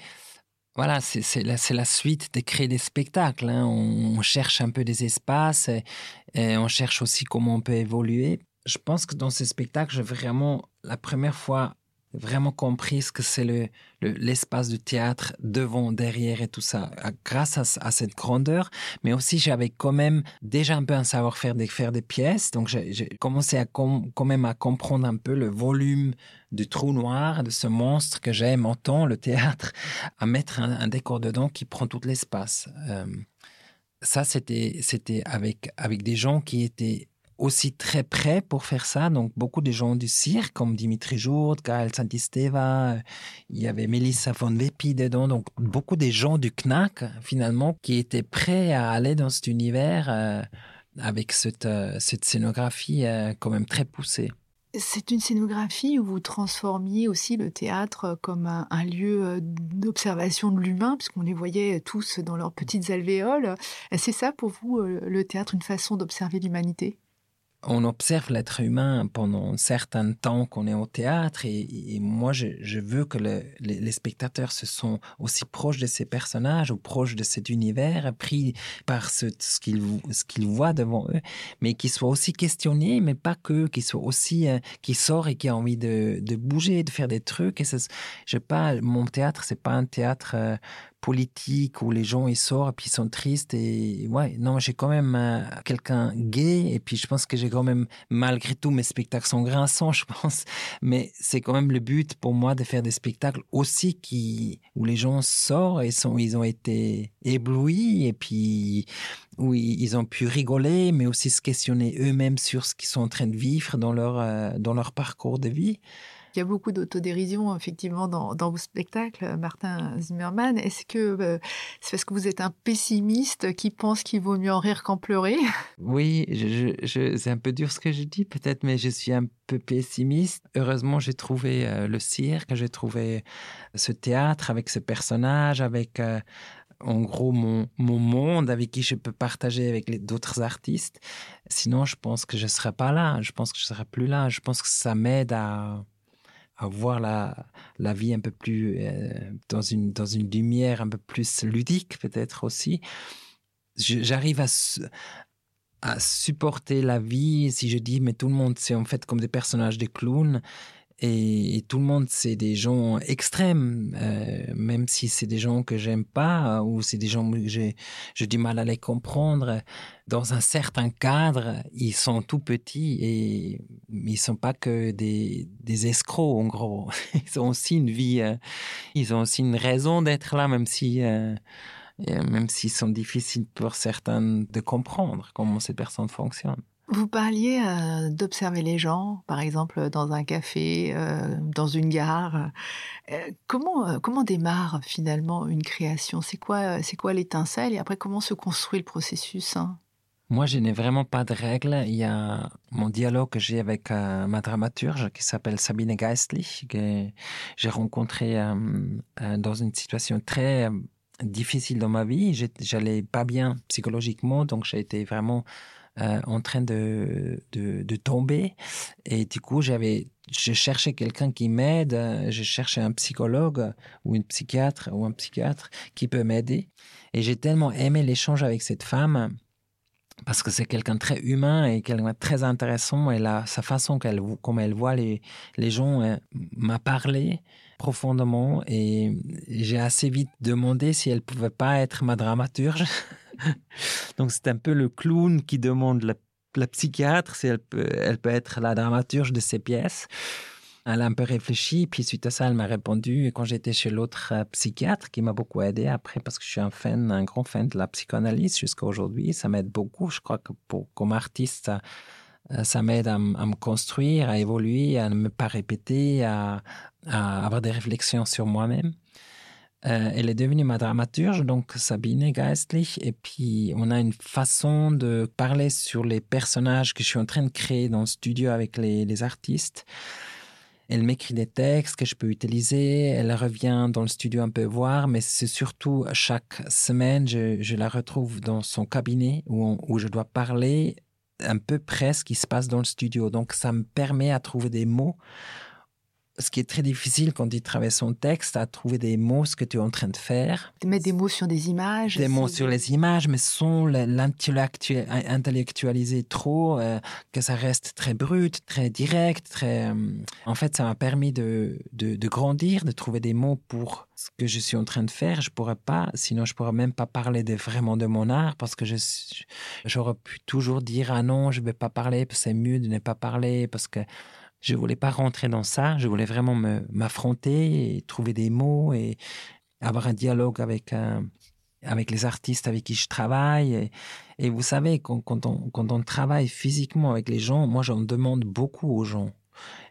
voilà, c'est la, la, suite de créer des spectacles. Hein. On, cherche un peu des espaces et, on cherche aussi comment on peut évoluer. Je pense que dans ces spectacles, j'ai vraiment, la première fois, vraiment compris ce que c'est le, l'espace du théâtre devant, derrière et tout ça, grâce à, cette grandeur. Mais aussi, j'avais quand même déjà un peu un savoir-faire de faire des pièces. Donc, j'ai commencé à quand même à comprendre un peu le volume du trou noir, de ce monstre que j'aime autant, le théâtre, à mettre un, décor dedans qui prend tout l'espace. Euh, ça, c'était, c'était avec, avec des gens qui étaient aussi très près pour faire ça. Donc, beaucoup de gens du cirque, comme Dimitri Jourde, Gaël Santisteva, il y avait Melissa von Vepi dedans. Donc, beaucoup de gens du CNAC, finalement, qui étaient prêts à aller dans cet univers euh, avec cette, euh, cette scénographie euh, quand même très poussée. C'est une scénographie où vous transformiez aussi le théâtre comme un, lieu d'observation de l'humain, puisqu'on les voyait tous dans leurs petites alvéoles. C'est ça pour vous, le théâtre, une façon d'observer l'humanité? On observe l'être humain pendant un certain temps qu'on est au théâtre et, moi je, veux que les, spectateurs se sont aussi proches de ces personnages ou proches de cet univers pris par ce, qu'ils voient devant eux mais qu'ils soient aussi questionnés mais pas que qu'ils soient aussi euh, qui sortent et qui ont envie de, bouger de faire des trucs. Et je pas mon théâtre c'est pas un théâtre euh, politique où les gens sortent et puis ils sont tristes et ouais. Non j'ai quand même euh, quelqu'un gay et puis je pense que j'ai quand même malgré tout mes spectacles sont grinçants je pense. Mais c'est quand même le but pour moi de faire des spectacles aussi qui où les gens sortent et sont ils ont été éblouis et puis où ils ont pu rigoler mais aussi se questionner eux-mêmes sur ce qu'ils sont en train de vivre dans leur euh, dans leur parcours de vie il y a beaucoup d'autodérision, effectivement, dans, vos spectacles, Martin Zimmermann. Est-ce que euh, c'est parce que vous êtes un pessimiste qui pense qu'il vaut mieux en rire qu'en pleurer? Oui, je, c'est un peu dur ce que je dis, peut-être, mais je suis un peu pessimiste. Heureusement, j'ai trouvé euh, le cirque, j'ai trouvé ce théâtre avec ce personnage, avec. Euh, en gros mon, mon, monde avec qui je peux partager avec d'autres artistes. Sinon, je pense que je ne serais pas là. Je pense que je ne serais plus là. Je pense que ça m'aide à, voir la, la vie un peu plus euh, dans, une, dans une lumière un peu plus ludique peut-être aussi. J'arrive à, à supporter la vie si je dis mais tout le monde c'est en fait comme des personnages de clowns et, tout le monde, c'est des gens extrêmes, euh, même si c'est des gens que j'aime pas ou c'est des gens que j'ai, j'ai du mal à les comprendre. Dans un certain cadre, ils sont tout petits et ils sont pas que des, des escrocs en gros. Ils ont aussi une vie, euh, ils ont aussi une raison d'être là, même si. Euh, même s'ils sont difficiles pour certains de comprendre comment ces personnes fonctionnent. Vous parliez euh, d'observer les gens, par exemple dans un café, euh, dans une gare. Euh, comment comment démarre finalement une création? C'est quoi c'est quoi l'étincelle? Et après comment se construit le processus hein? Moi, je n'ai vraiment pas de règles. Il y a mon dialogue que j'ai avec ma dramaturge qui s'appelle Sabine Geistlich, que j'ai rencontré dans une situation très difficile dans ma vie. J'allais pas bien psychologiquement, donc j'ai été vraiment euh, en train de, de, tomber. Et du coup, j'avais, je cherchais quelqu'un qui m'aide. Je cherchais un psychologue ou une psychiatre ou un psychiatre qui peut m'aider. Et j'ai tellement aimé l'échange avec cette femme parce que c'est quelqu'un très humain et quelqu'un très intéressant. Et là, sa façon qu'elle, comme elle voit les, les gens euh, m'a parlé profondément et j'ai assez vite demandé si elle pouvait pas être ma dramaturge. Donc c'est un peu le clown qui demande la, la psychiatre si elle peut, être la dramaturge de ses pièces. Elle a un peu réfléchi, puis suite à ça, elle m'a répondu. Et quand j'étais chez l'autre euh, psychiatre, qui m'a beaucoup aidé après, parce que je suis un fan, un grand fan de la psychanalyse jusqu'à aujourd'hui, ça m'aide beaucoup. Je crois que pour, comme artiste, ça, ça m'aide à, me construire, à évoluer, à ne me pas répéter, à avoir des réflexions sur moi-même. Euh, elle est devenue ma dramaturge, donc Sabine Geistlich, et puis on a une façon de parler sur les personnages que je suis en train de créer dans le studio avec les, artistes. Elle m'écrit des textes que je peux utiliser, elle revient dans le studio un peu voir, mais c'est surtout chaque semaine, je, je la retrouve dans son cabinet où, on- où je dois parler un peu près ce qui se passe dans le studio. Donc ça me permet à trouver des mots ce qui est très difficile quand tu travailles son texte, à trouver des mots, ce que tu es en train de faire. Mettre des mots sur des images. Des mots sur les images, mais sans le- l'intellectu- intellectualiser trop, euh, que ça reste très brut, très direct. Très, euh, En fait, ça m'a permis de, de, de grandir, de trouver des mots pour ce que je suis en train de faire. Je pourrais pas, sinon je pourrais même pas parler de, vraiment de mon art parce que je, j'aurais pu toujours dire ah non, je vais pas parler, c'est mieux de ne pas parler parce que je voulais pas rentrer dans ça. Je voulais vraiment me, m'affronter et trouver des mots et avoir un dialogue avec euh, avec les artistes avec qui je travaille. Et, vous savez, quand, on, quand on travaille physiquement avec les gens, moi j'en demande beaucoup aux gens.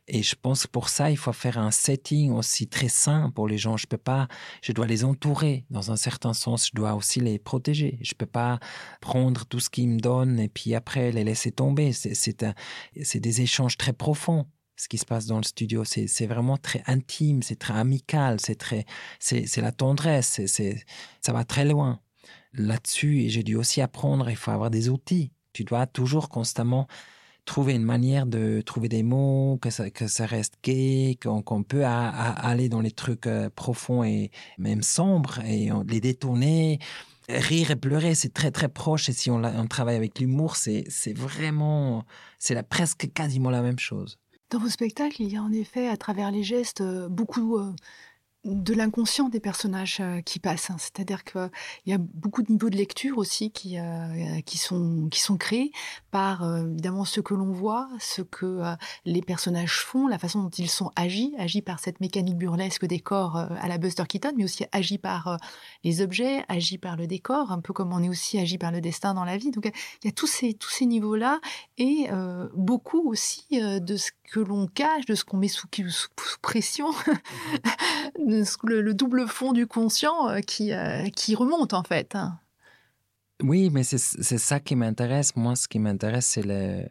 Et je pense que pour ça, il faut faire un setting aussi très sain pour les gens. Je peux pas, je dois les entourer dans un certain sens. Je dois aussi les protéger. Je peux pas prendre tout ce qu'ils me donnent et puis après les laisser tomber. C'est des échanges très profonds. Ce qui se passe dans le studio, c'est, vraiment très intime, c'est très amical, c'est très, c'est, la tendresse, c'est, ça va très loin. Là-dessus, j'ai dû aussi apprendre, il faut avoir des outils. Tu dois toujours constamment trouver une manière de trouver des mots, que ça, reste gai, qu'on, peut aller dans les trucs euh, profonds et même sombres et les détourner. Rire et pleurer, c'est très très proche. Et si on, travaille avec l'humour, c'est, vraiment, c'est presque quasiment la même chose. Dans vos spectacles, il y a en effet, à travers les gestes, beaucoup de l'inconscient des personnages qui passent. C'est-à-dire qu'il y a beaucoup de niveaux de lecture aussi qui, euh, qui, sont, qui sont créés par euh, évidemment ce que l'on voit, ce que euh, les personnages font, la façon dont ils sont agis, agis par cette mécanique burlesque des corps à la Buster Keaton, mais aussi agis par les objets, agis par le décor, un peu comme on est aussi agi par le destin dans la vie. Donc il y a tous ces, tous ces niveaux-là et beaucoup aussi de ce que l'on cache, de ce qu'on met sous, sous, sous pression, le, le, double fond du conscient euh, qui, euh, qui remonte en fait. Hein. Oui, mais c'est ça qui m'intéresse. Moi, ce qui m'intéresse, c'est le,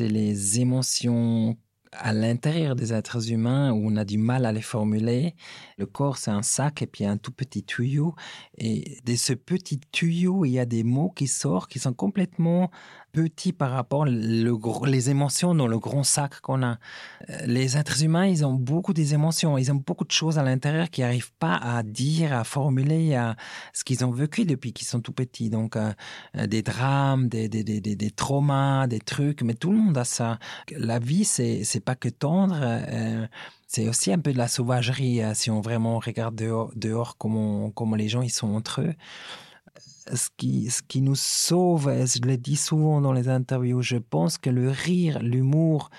les émotions à l'intérieur des êtres humains où on a du mal à les formuler. Le corps, c'est un sac et puis un tout petit tuyau. Et de ce petit tuyau, il y a des mots qui sortent qui sont complètement petits par rapport le, les émotions dans le grand sac qu'on a. Les êtres humains, ils ont beaucoup des émotions, ils ont beaucoup de choses à l'intérieur qui n'arrivent pas à dire, à formuler à ce qu'ils ont vécu depuis qu'ils sont tout petits. Donc, euh, des drames, des, des, des, des, traumas, des trucs, mais tout le monde a ça. La vie, c'est, c'est pas que tendre. Euh, c'est aussi un peu de la sauvagerie si on vraiment regarde dehors, dehors comment, comment les gens ils sont entre eux ce qui, ce qui nous sauve, je le dis souvent dans les interviews, je pense que le rire, l'humour,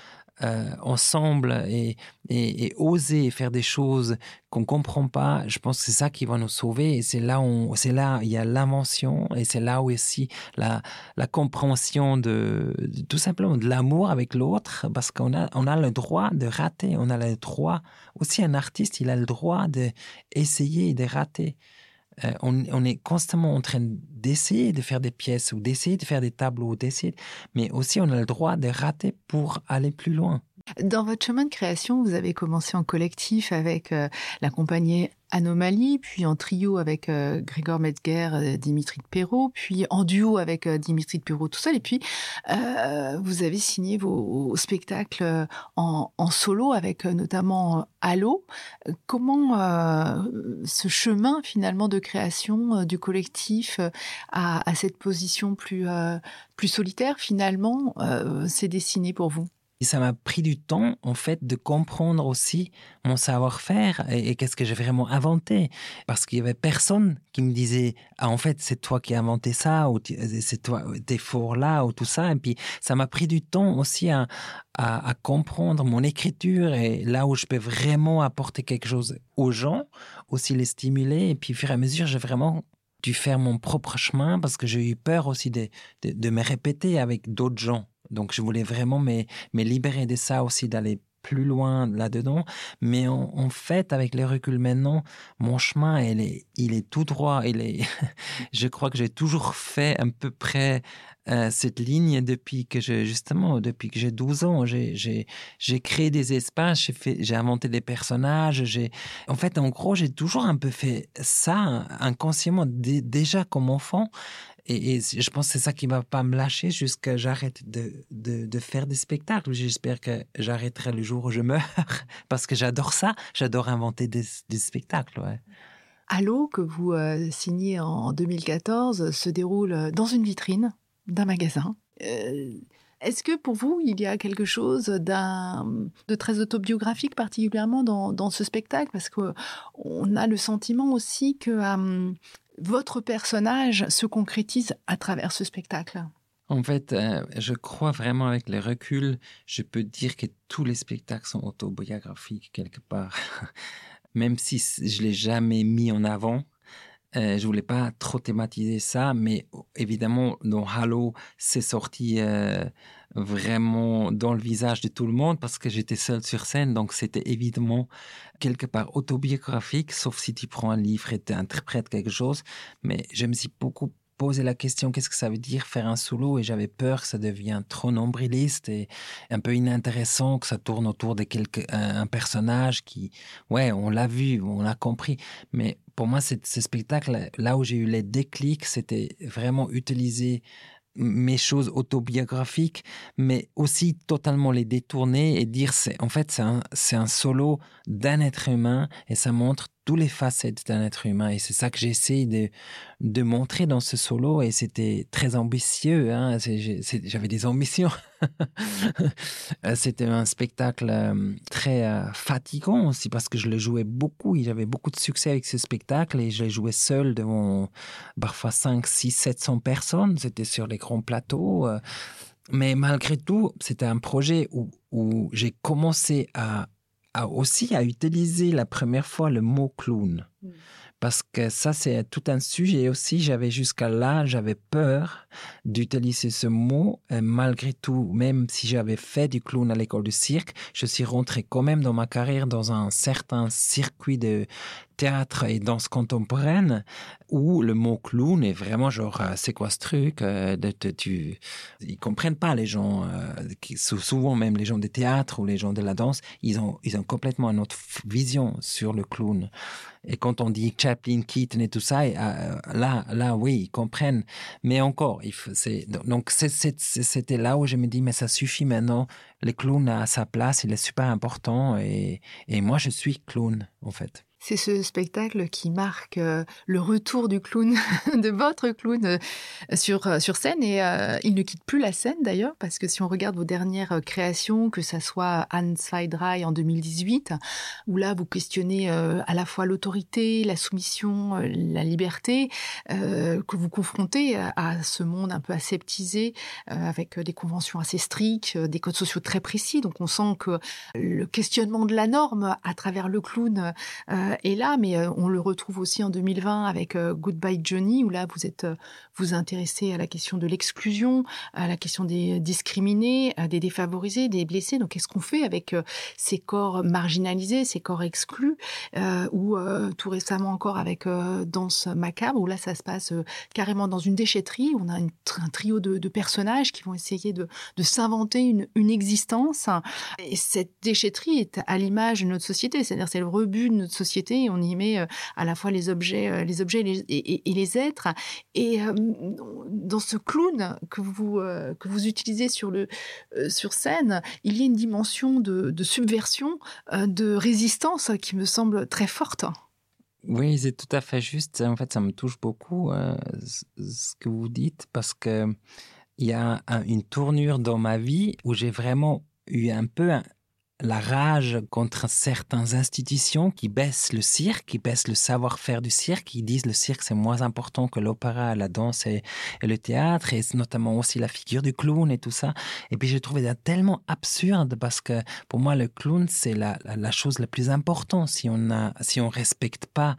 euh, ensemble et, et, et, oser faire des choses qu'on comprend pas, je pense que c'est ça qui va nous sauver. Et c'est là où il y a l'invention et c'est là aussi la, la compréhension de, tout simplement de l'amour avec l'autre, parce qu'on a on a le droit de rater, on a le droit aussi un artiste, il a le droit de essayer de rater. Euh, on, on, est constamment en train d'essayer de faire des pièces ou d'essayer de faire des tableaux, d'essayer, mais aussi on a le droit de rater pour aller plus loin. Dans votre chemin de création, vous avez commencé en collectif avec euh, la compagnie Anomalie, puis en trio avec euh, Grégor Metzger, euh, Dimitri de Perrault, puis en duo avec euh, Dimitri de Perrault tout seul, et puis euh, vous avez signé vos, spectacles en, solo avec notamment Allo. Comment ce chemin finalement de création du collectif à, à, cette position plus, plus solitaire finalement s'est dessiné pour vous? Et ça m'a pris du temps, en fait, de comprendre aussi mon savoir-faire et, qu'est-ce que j'ai vraiment inventé. Parce qu'il y avait personne qui me disait, ah, en fait, c'est toi qui as inventé ça, ou c'est toi, t'es fort là, ou tout ça. Et puis, ça m'a pris du temps aussi à, comprendre mon écriture et là où je peux vraiment apporter quelque chose aux gens, aussi les stimuler. Et puis, au fur et à mesure, j'ai vraiment dû faire mon propre chemin parce que j'ai eu peur aussi de, de me répéter avec d'autres gens. Donc, je voulais vraiment me, libérer de ça aussi, d'aller plus loin là-dedans. Mais en, fait, avec les reculs maintenant, mon chemin, il est, il est tout droit. Il est, je crois que j'ai toujours fait à peu près euh, cette ligne depuis que je, justement, depuis que j'ai 12 ans. J'ai créé des espaces, j'ai inventé des personnages. J'ai, en fait, en gros, j'ai toujours un peu fait ça inconsciemment, déjà comme enfant. Et, je pense que c'est ça qui va pas me lâcher jusqu'à j'arrête de, de, faire des spectacles. J'espère que j'arrêterai le jour où je meurs parce que j'adore ça. J'adore inventer des, spectacles. Ouais. Allo, que vous euh, signez en 2014, se déroule dans une vitrine d'un magasin. Euh, est-ce que pour vous, il y a quelque chose de très autobiographique particulièrement dans, ce spectacle? Parce qu'on a le sentiment aussi que euh, votre personnage se concrétise à travers ce spectacle? En fait, euh, je crois vraiment avec les reculs, je peux dire que tous les spectacles sont autobiographiques quelque part. Même si je l'ai jamais mis en avant, euh, je voulais pas trop thématiser ça, mais évidemment, dans Halo, c'est sorti euh, vraiment dans le visage de tout le monde parce que j'étais seul sur scène, donc c'était évidemment quelque part autobiographique, sauf si tu prends un livre et tu interprètes quelque chose. Mais je me suis beaucoup posé la question qu'est-ce que ça veut dire faire un solo? Et j'avais peur que ça devienne trop nombriliste et un peu inintéressant que ça tourne autour de quelque un, personnage qui ouais on l'a vu on l'a compris. Mais pour moi ce spectacle là où j'ai eu les déclics c'était vraiment utiliser mes choses autobiographiques, mais aussi totalement les détourner et dire c'est en fait c'est un, un solo d'un être humain et ça montre les facettes d'un être humain. Et c'est ça que j'essaie de, de montrer dans ce solo. Et c'était très ambitieux. Hein. J'avais des ambitions. c'était un spectacle euh, très euh, fatigant aussi parce que je le jouais beaucoup. J'avais beaucoup de succès avec ce spectacle et je le jouais seul devant parfois 5, 6, 700 personnes. C'était sur les grands plateaux. Euh. Mais malgré tout, c'était un projet où, où j'ai commencé à aussi à utiliser la première fois le mot clown. Mm. Parce que ça, c'est tout un sujet aussi. J'avais jusqu'à là, j'avais peur d'utiliser ce mot. Et malgré tout, même si j'avais fait du clown à l'école de cirque, je suis rentré quand même dans ma carrière dans un certain circuit de théâtre et danse contemporaine où le mot clown est vraiment genre euh, c'est quoi ce truc euh, de, tu ils comprennent pas les gens euh, souvent même les gens des théâtres ou les gens de la danse ils ont ils ont complètement une autre vision sur le clown et quand on dit Chaplin, Keaton et tout ça, là, là, oui, ils comprennent. Mais encore, il c'est, donc c'était là où je me dis, mais ça suffit maintenant. Le clown a sa place, il est super important. Et, et moi, je suis clown, en fait. C'est ce spectacle qui marque euh, le retour du clown, de votre clown euh, sur, euh, sur scène. Et il ne quitte plus la scène d'ailleurs, parce que si on regarde vos dernières créations, que ça soit Anne Zweidrei en 2018, où là vous questionnez à la fois l'autorité, la soumission, la liberté, que vous confrontez à ce monde un peu aseptisé, avec des conventions assez strictes, des codes sociaux très précis. Donc on sent que le questionnement de la norme à travers le clown est là, mais euh, on le retrouve aussi en 2020 avec euh, Goodbye Johnny, où là vous êtes euh, vous intéressez à la question de l'exclusion, à la question des discriminés, des défavorisés, des blessés. Donc qu'est-ce qu'on fait avec ces corps marginalisés, ces corps exclus, ou tout récemment encore avec Danse macabre, où là ça se passe carrément dans une déchetterie, où on a un trio de, personnages qui vont essayer de, s'inventer une, une existence. Et cette déchetterie est à l'image de notre société, c'est-à-dire c'est le rebut de notre société on y met euh, à la fois les objets, euh, les objets et les, êtres. Et euh, dans ce clown que vous que vous utilisez sur le sur scène, il y a une dimension de, subversion, de résistance qui me semble très forte. Oui, c'est tout à fait juste. En fait, ça me touche beaucoup ce que vous dites parce que il y a une tournure dans ma vie où j'ai vraiment eu un peu la rage contre certaines institutions qui baissent le cirque, qui baissent le savoir-faire du cirque, qui disent le cirque c'est moins important que l'opéra, la danse et, le théâtre, et notamment aussi la figure du clown et tout ça. Et puis j'ai trouvé ça tellement absurde parce que pour moi le clown c'est la, la, chose la plus importante si on a, si on respecte pas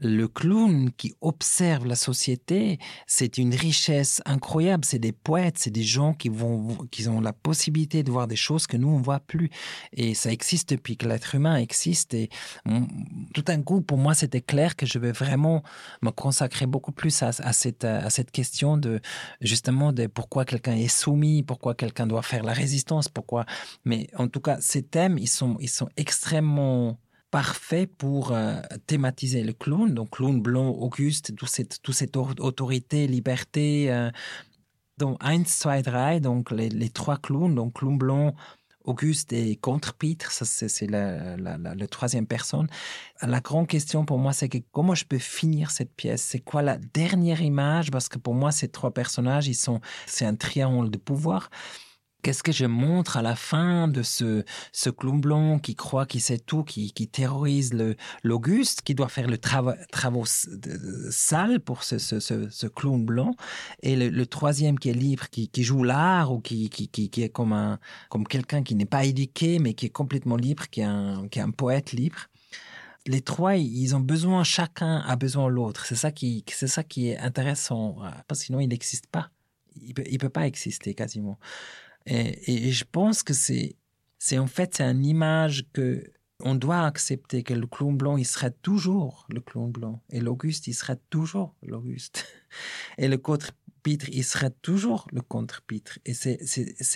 le clown qui observe la société, c'est une richesse incroyable. C'est des poètes, c'est des gens qui vont, qui ont la possibilité de voir des choses que nous on voit plus. Et ça existe depuis que l'être humain existe. Et tout d'un coup, pour moi, c'était clair que je vais vraiment me consacrer beaucoup plus à, cette, à cette question de justement de pourquoi quelqu'un est soumis, pourquoi quelqu'un doit faire la résistance, pourquoi. Mais en tout cas, ces thèmes, ils sont, ils sont extrêmement parfait pour euh, thématiser le clown, donc clown blanc, Auguste, toute cette, toute cette autorité, liberté. Euh, donc, eins, zwei, drei, donc les, trois clowns, donc clown blanc, Auguste et contre Peter, ça c'est la, la, troisième personne. La grande question pour moi, c'est que comment je peux finir cette pièce? C'est quoi la dernière image? Parce que pour moi, ces trois personnages, ils sont, c'est un triangle de pouvoir. Qu'est-ce que je montre à la fin de ce, clown blanc qui croit qu'il sait tout, qui, qui terrorise l'Auguste, qui doit faire le travail sale pour ce, ce, clown blanc, et le, troisième qui est libre, qui, qui joue l'art ou qui, qui, qui, est comme, comme quelqu'un qui n'est pas éduqué, mais qui est complètement libre, qui est un, qui est un poète libre. Les trois, ils ont besoin, chacun a besoin de l'autre. C'est ça qui, ça qui est intéressant, parce que sinon il n'existe pas. Il peut, peut pas exister quasiment. Et, je pense que c'est, c'est en fait, c'est une image que on doit accepter que le clown blanc, il sera toujours le clown blanc. Et l'Auguste, il sera toujours l'Auguste. Et le contre-pitre, il sera toujours le contre-pitre. Et c'est,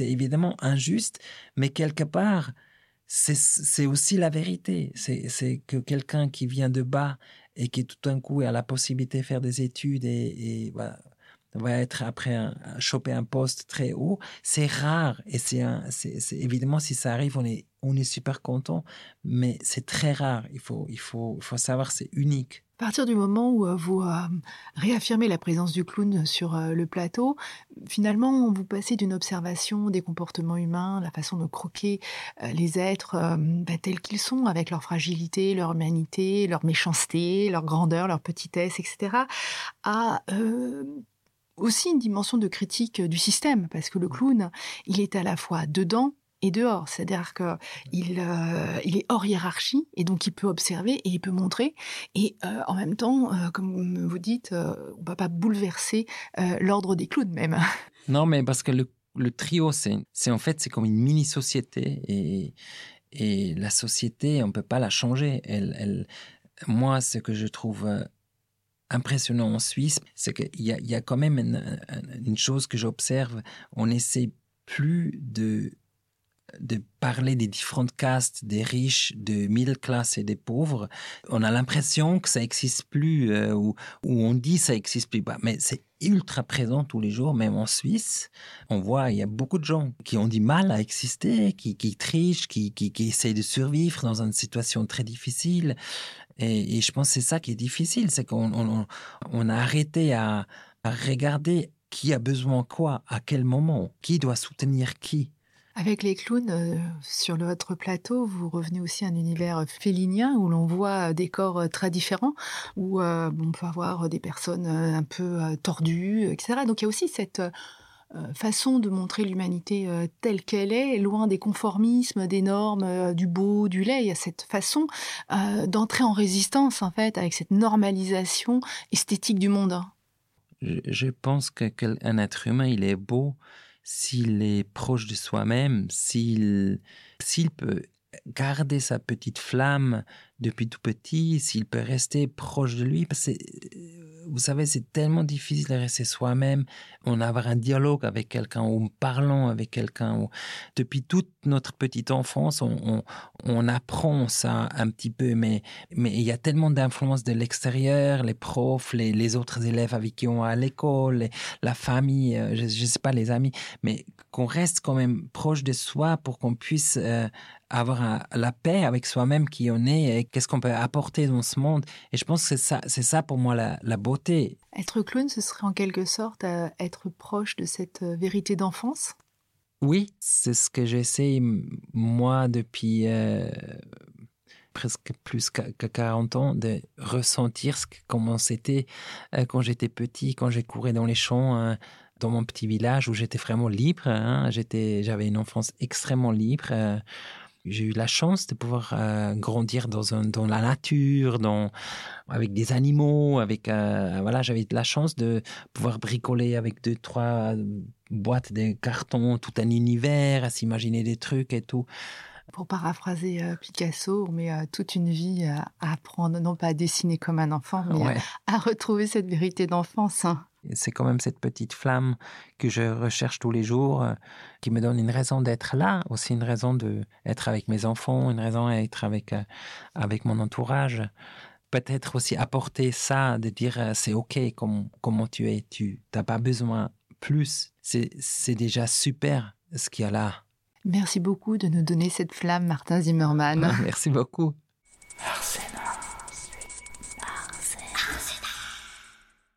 évidemment injuste, mais quelque part, c'est, aussi la vérité. C'est, que quelqu'un qui vient de bas et qui tout d'un coup a la possibilité de faire des études et, va être après choper un poste très haut, c'est rare et c'est évidemment si ça arrive on est on est super content, mais c'est très rare. Il faut il faut il faut savoir c'est unique. À partir du moment où euh, vous euh, réaffirmez la présence du clown sur euh, le plateau, finalement, vous passez d'une observation des comportements humains, la façon de croquer les êtres bah, tels qu'ils sont, avec leur fragilité, leur humanité, leur méchanceté, leur grandeur, leur petitesse, etc., à aussi une dimension de critique du système, parce que le clown, il est à la fois dedans et dehors. C'est-à-dire qu'il euh, il est hors hiérarchie et donc il peut observer et il peut montrer. Et euh, en même temps, euh, comme vous dites, on ne va pas bouleverser l'ordre des clowns même. Non, mais parce que le, le trio, c'est en fait c'est comme une mini-société et, et la société, on ne peut pas la changer. Elle, elle, moi, ce que je trouve impressionnant en Suisse, c'est qu'il y a, quand même une, chose que j'observe. On essaie plus de de parler des différentes castes, des riches, de middle class et des pauvres. On a l'impression que ça n'existe plus, euh, ou, on dit ça n'existe plus. Bah, mais c'est ultra présent tous les jours, même en Suisse. On voit, il y a beaucoup de gens qui ont du mal à exister, qui, trichent, qui, qui, qui essayent de survivre dans une situation très difficile. Et, je pense que c'est ça qui est difficile, c'est qu'on on, a arrêté à, regarder qui a besoin quoi, à quel moment, qui doit soutenir qui. Avec les clowns, euh, sur votre plateau, vous revenez aussi à un univers félinien où l'on voit des corps euh, très différents, où euh, on peut avoir des personnes un peu tordues, etc. Donc il y a aussi cette euh, façon de montrer l'humanité euh, telle qu'elle est, loin des conformismes, des normes, euh, du beau, du laid. Il y a cette façon d'entrer en résistance, en fait, avec cette normalisation esthétique du monde. Je, pense qu'un être humain, il est beau s'il est proche de soi-même, s'il s'il peut garder sa petite flamme depuis tout petit, s'il peut rester proche de lui, parce vous savez, c'est tellement difficile de rester soi-même, on avoir un dialogue avec quelqu'un ou parlant avec quelqu'un. Depuis toute notre petite enfance, on, on, apprend ça un petit peu, mais, mais il y a tellement d'influence de l'extérieur, les profs, les, les, autres élèves avec qui on est à l'école, la famille, euh, je ne sais pas, les amis, mais qu'on reste quand même proche de soi pour qu'on puisse euh, avoir la paix avec soi-même qui on est et qu'est-ce qu'on peut apporter dans ce monde. Et je pense que c'est ça, c'est ça pour moi la, la, beauté. Être clown, ce serait en quelque sorte euh, être proche de cette euh, vérité d'enfance? Oui, c'est ce que j'essaie, moi, depuis euh, presque plus que 40 ans, de ressentir ce, comment c'était euh, quand j'étais petit, quand j'ai couru dans les champs, euh, dans mon petit village où j'étais vraiment libre. Hein. j'étais, j'avais une enfance extrêmement libre. J'ai eu la chance de pouvoir grandir dans, un, dans la nature, dans, avec des animaux, avec voilà, j'avais la chance de pouvoir bricoler avec deux trois boîte de cartons, tout un univers, à s'imaginer des trucs et tout. Pour paraphraser euh, Picasso, on met euh, toute une vie à, apprendre, non pas à dessiner comme un enfant, mais à, retrouver cette vérité d'enfance. Hein. C'est quand même cette petite flamme que je recherche tous les jours, euh, qui me donne une raison d'être là, aussi une raison d'être avec mes enfants, une raison d'être avec, avec mon entourage peut-être aussi apporter ça, de dire c'est ok comme, comment tu es, tu n'as pas besoin plus, c'est déjà super ce qu'il y a là. Merci beaucoup de nous donner cette flamme, Martin Zimmermann. Merci beaucoup.